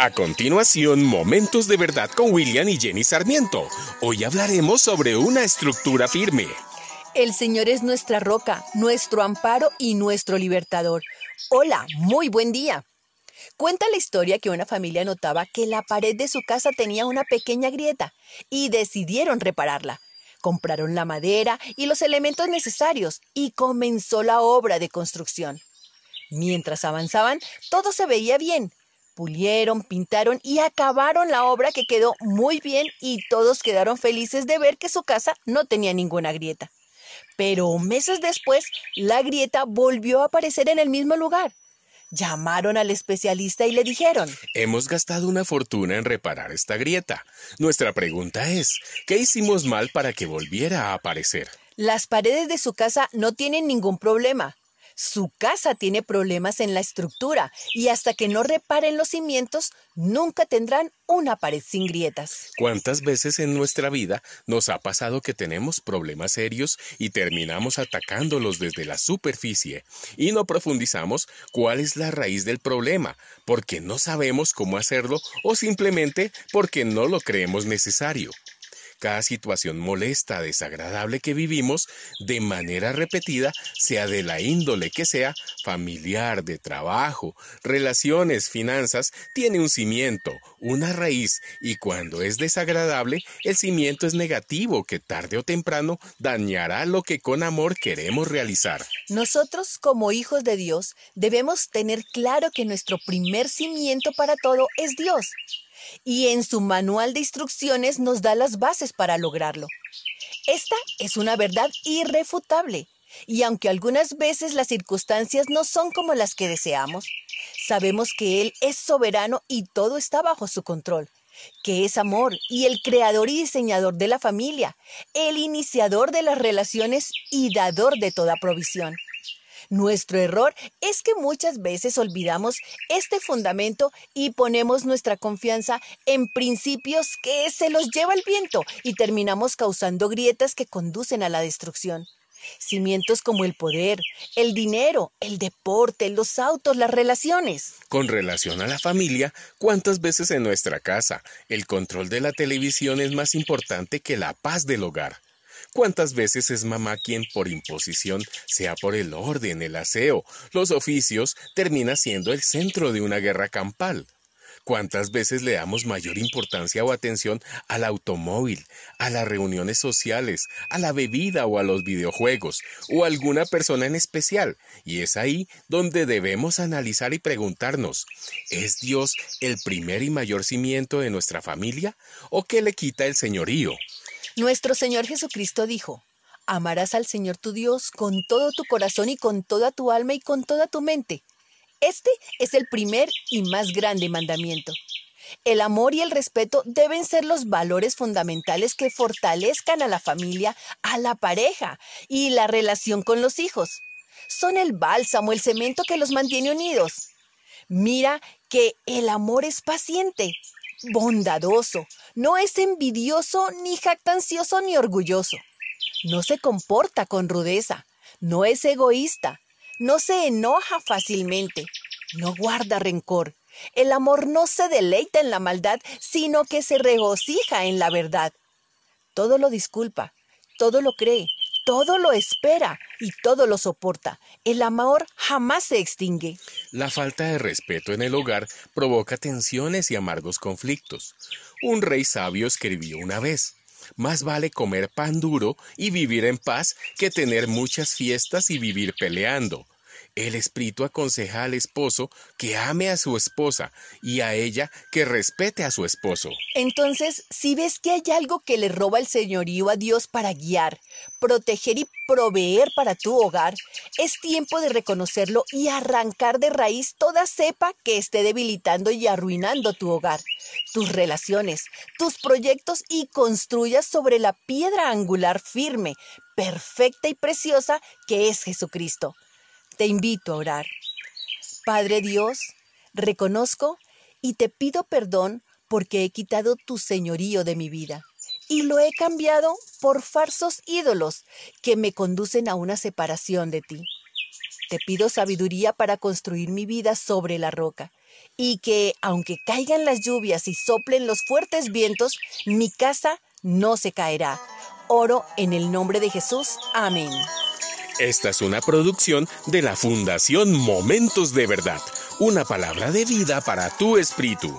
A continuación, Momentos de Verdad con William y Jenny Sarmiento. Hoy hablaremos sobre una estructura firme. El Señor es nuestra roca, nuestro amparo y nuestro libertador. Hola, muy buen día. Cuenta la historia que una familia notaba que la pared de su casa tenía una pequeña grieta y decidieron repararla. Compraron la madera y los elementos necesarios y comenzó la obra de construcción. Mientras avanzaban, todo se veía bien, Pulieron, pintaron y acabaron la obra que quedó muy bien y todos quedaron felices de ver que su casa no tenía ninguna grieta. Pero meses después, la grieta volvió a aparecer en el mismo lugar. Llamaron al especialista y le dijeron, Hemos gastado una fortuna en reparar esta grieta. Nuestra pregunta es, ¿qué hicimos mal para que volviera a aparecer? Las paredes de su casa no tienen ningún problema. Su casa tiene problemas en la estructura y hasta que no reparen los cimientos, nunca tendrán una pared sin grietas. ¿Cuántas veces en nuestra vida nos ha pasado que tenemos problemas serios y terminamos atacándolos desde la superficie y no profundizamos cuál es la raíz del problema porque no sabemos cómo hacerlo o simplemente porque no lo creemos necesario? Cada situación molesta, desagradable que vivimos de manera repetida, sea de la índole que sea, familiar, de trabajo, relaciones, finanzas, tiene un cimiento, una raíz, y cuando es desagradable, el cimiento es negativo que tarde o temprano dañará lo que con amor queremos realizar. Nosotros, como hijos de Dios, debemos tener claro que nuestro primer cimiento para todo es Dios y en su manual de instrucciones nos da las bases para lograrlo. Esta es una verdad irrefutable, y aunque algunas veces las circunstancias no son como las que deseamos, sabemos que Él es soberano y todo está bajo su control, que es amor y el creador y diseñador de la familia, el iniciador de las relaciones y dador de toda provisión. Nuestro error es que muchas veces olvidamos este fundamento y ponemos nuestra confianza en principios que se los lleva el viento y terminamos causando grietas que conducen a la destrucción. Cimientos como el poder, el dinero, el deporte, los autos, las relaciones. Con relación a la familia, ¿cuántas veces en nuestra casa el control de la televisión es más importante que la paz del hogar? ¿Cuántas veces es mamá quien por imposición, sea por el orden, el aseo, los oficios, termina siendo el centro de una guerra campal? ¿Cuántas veces le damos mayor importancia o atención al automóvil, a las reuniones sociales, a la bebida o a los videojuegos, o a alguna persona en especial? Y es ahí donde debemos analizar y preguntarnos, ¿es Dios el primer y mayor cimiento de nuestra familia? ¿O qué le quita el señorío? Nuestro Señor Jesucristo dijo, amarás al Señor tu Dios con todo tu corazón y con toda tu alma y con toda tu mente. Este es el primer y más grande mandamiento. El amor y el respeto deben ser los valores fundamentales que fortalezcan a la familia, a la pareja y la relación con los hijos. Son el bálsamo, el cemento que los mantiene unidos. Mira que el amor es paciente, bondadoso, no es envidioso, ni jactancioso, ni orgulloso. No se comporta con rudeza, no es egoísta, no se enoja fácilmente, no guarda rencor. El amor no se deleita en la maldad, sino que se regocija en la verdad. Todo lo disculpa, todo lo cree, todo lo espera y todo lo soporta. El amor jamás se extingue. La falta de respeto en el hogar provoca tensiones y amargos conflictos. Un rey sabio escribió una vez, más vale comer pan duro y vivir en paz que tener muchas fiestas y vivir peleando. El espíritu aconseja al esposo que ame a su esposa y a ella que respete a su esposo. Entonces, si ves que hay algo que le roba el señorío a Dios para guiar, proteger y proveer para tu hogar, es tiempo de reconocerlo y arrancar de raíz toda cepa que esté debilitando y arruinando tu hogar, tus relaciones, tus proyectos y construyas sobre la piedra angular firme, perfecta y preciosa que es Jesucristo te invito a orar. Padre Dios, reconozco y te pido perdón porque he quitado tu señorío de mi vida y lo he cambiado por falsos ídolos que me conducen a una separación de ti. Te pido sabiduría para construir mi vida sobre la roca y que, aunque caigan las lluvias y soplen los fuertes vientos, mi casa no se caerá. Oro en el nombre de Jesús. Amén. Esta es una producción de la Fundación Momentos de Verdad, una palabra de vida para tu espíritu.